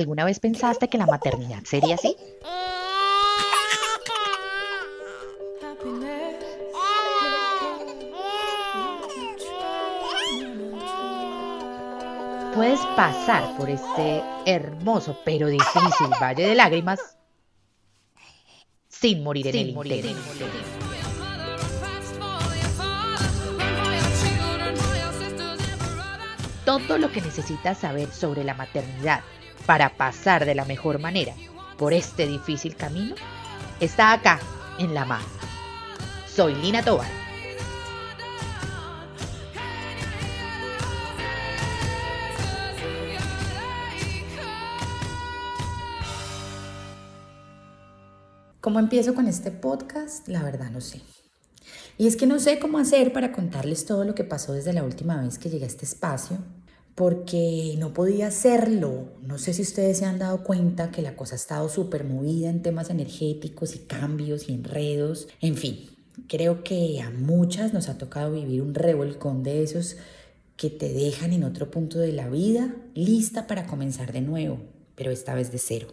¿Alguna vez pensaste que la maternidad sería así? Puedes pasar por este hermoso pero difícil valle de lágrimas sin morir en el intento. Todo lo que necesitas saber sobre la maternidad para pasar de la mejor manera por este difícil camino está acá en La Mano. Soy Lina Tobar. ¿Cómo empiezo con este podcast? La verdad no sé. Y es que no sé cómo hacer para contarles todo lo que pasó desde la última vez que llegué a este espacio, porque no podía hacerlo. No sé si ustedes se han dado cuenta que la cosa ha estado súper movida en temas energéticos y cambios y enredos. En fin, creo que a muchas nos ha tocado vivir un revolcón de esos que te dejan en otro punto de la vida, lista para comenzar de nuevo, pero esta vez de cero.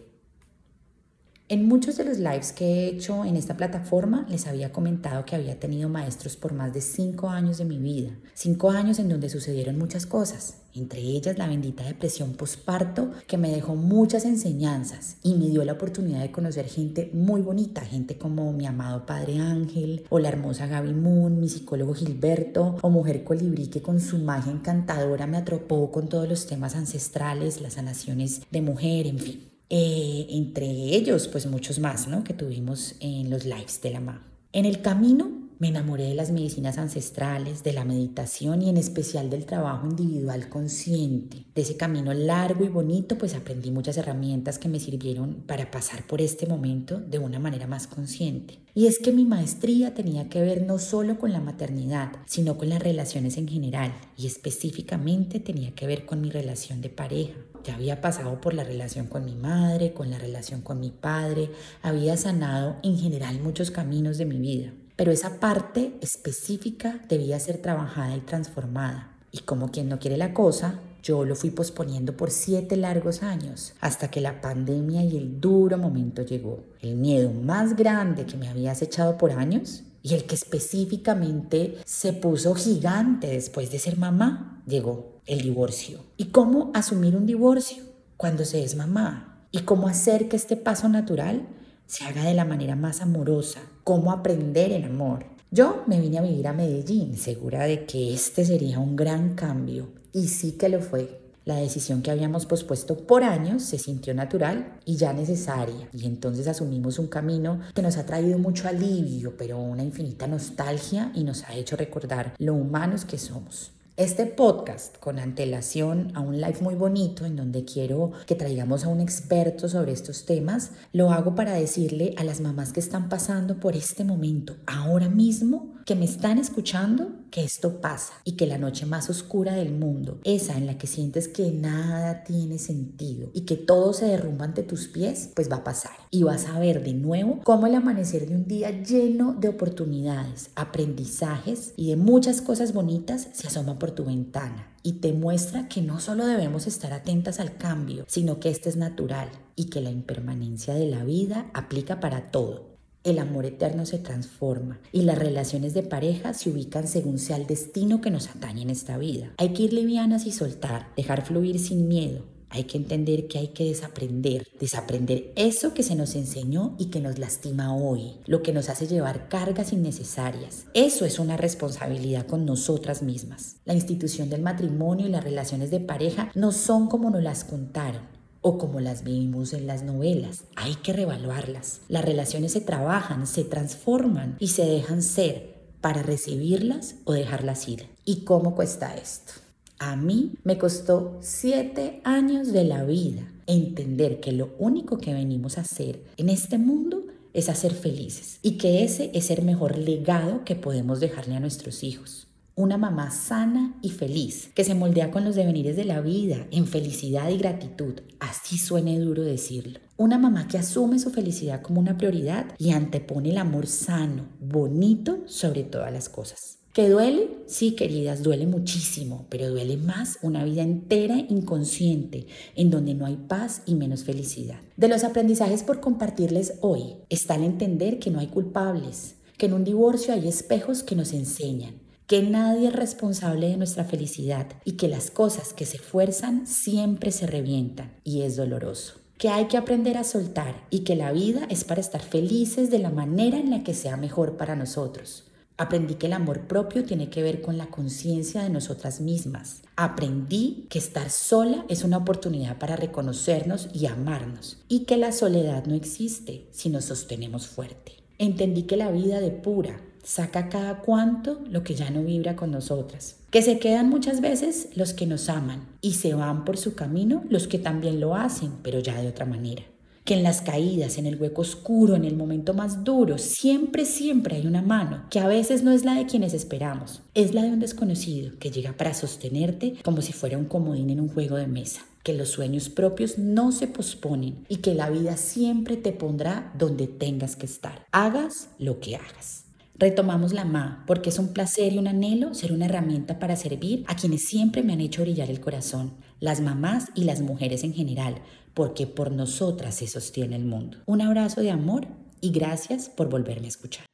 En muchos de los lives que he hecho en esta plataforma les había comentado que había tenido maestros por más de cinco años de mi vida, cinco años en donde sucedieron muchas cosas, entre ellas la bendita depresión posparto que me dejó muchas enseñanzas y me dio la oportunidad de conocer gente muy bonita, gente como mi amado padre Ángel o la hermosa Gaby Moon, mi psicólogo Gilberto o mujer colibrí que con su magia encantadora me atropó con todos los temas ancestrales, las sanaciones de mujer, en fin. Eh, entre ellos, pues muchos más, ¿no? Que tuvimos en los lives de la MA. En el camino me enamoré de las medicinas ancestrales, de la meditación y en especial del trabajo individual consciente. De ese camino largo y bonito, pues aprendí muchas herramientas que me sirvieron para pasar por este momento de una manera más consciente. Y es que mi maestría tenía que ver no solo con la maternidad, sino con las relaciones en general y específicamente tenía que ver con mi relación de pareja. Ya había pasado por la relación con mi madre, con la relación con mi padre, había sanado en general muchos caminos de mi vida, pero esa parte específica debía ser trabajada y transformada. Y como quien no quiere la cosa, yo lo fui posponiendo por siete largos años, hasta que la pandemia y el duro momento llegó. El miedo más grande que me había acechado por años y el que específicamente se puso gigante después de ser mamá, llegó el divorcio. ¿Y cómo asumir un divorcio cuando se es mamá? ¿Y cómo hacer que este paso natural se haga de la manera más amorosa? ¿Cómo aprender el amor? Yo me vine a vivir a Medellín, segura de que este sería un gran cambio. Y sí que lo fue. La decisión que habíamos pospuesto por años se sintió natural y ya necesaria. Y entonces asumimos un camino que nos ha traído mucho alivio, pero una infinita nostalgia y nos ha hecho recordar lo humanos que somos. Este podcast con antelación a un live muy bonito en donde quiero que traigamos a un experto sobre estos temas, lo hago para decirle a las mamás que están pasando por este momento, ahora mismo, que me están escuchando que esto pasa y que la noche más oscura del mundo, esa en la que sientes que nada tiene sentido y que todo se derrumba ante tus pies, pues va a pasar. Y vas a ver de nuevo cómo el amanecer de un día lleno de oportunidades, aprendizajes y de muchas cosas bonitas se asoma por tu ventana y te muestra que no solo debemos estar atentas al cambio, sino que este es natural y que la impermanencia de la vida aplica para todo el amor eterno se transforma y las relaciones de pareja se ubican según sea el destino que nos atañe en esta vida. Hay que ir livianas y soltar, dejar fluir sin miedo. Hay que entender que hay que desaprender, desaprender eso que se nos enseñó y que nos lastima hoy, lo que nos hace llevar cargas innecesarias. Eso es una responsabilidad con nosotras mismas. La institución del matrimonio y las relaciones de pareja no son como nos las contaron o como las vimos en las novelas. Hay que revaluarlas. Las relaciones se trabajan, se transforman y se dejan ser para recibirlas o dejarlas ir. ¿Y cómo cuesta esto? A mí me costó siete años de la vida entender que lo único que venimos a hacer en este mundo es hacer felices y que ese es el mejor legado que podemos dejarle a nuestros hijos una mamá sana y feliz, que se moldea con los devenires de la vida, en felicidad y gratitud, así suene duro decirlo. Una mamá que asume su felicidad como una prioridad y antepone el amor sano, bonito sobre todas las cosas ¿Que duele? Sí, queridas, duele muchísimo, pero duele más una vida entera inconsciente, en donde no hay paz y menos felicidad. De los aprendizajes por compartirles hoy está el entender que no hay culpables, que en un divorcio hay espejos que nos enseñan, que nadie es responsable de nuestra felicidad y que las cosas que se fuerzan siempre se revientan y es doloroso que hay que aprender a soltar y que la vida es para estar felices de la manera en la que sea mejor para nosotros. Aprendí que el amor propio tiene que ver con la conciencia de nosotras mismas. Aprendí que estar sola es una oportunidad para reconocernos y amarnos y que la soledad no existe si nos sostenemos fuerte. Entendí que la vida de pura saca cada cuanto lo que ya no vibra con nosotras. Que se quedan muchas veces los que nos aman y se van por su camino los que también lo hacen, pero ya de otra manera que en las caídas, en el hueco oscuro, en el momento más duro, siempre, siempre hay una mano, que a veces no es la de quienes esperamos, es la de un desconocido que llega para sostenerte como si fuera un comodín en un juego de mesa que los sueños propios no se posponen y que la vida siempre te pondrá donde tengas que estar. Hagas lo que hagas. Retomamos la MA porque es un placer y un anhelo ser una herramienta para servir a quienes siempre me han hecho brillar el corazón, las mamás y las mujeres en general, porque por nosotras se sostiene el mundo. Un abrazo de amor y gracias por volverme a escuchar.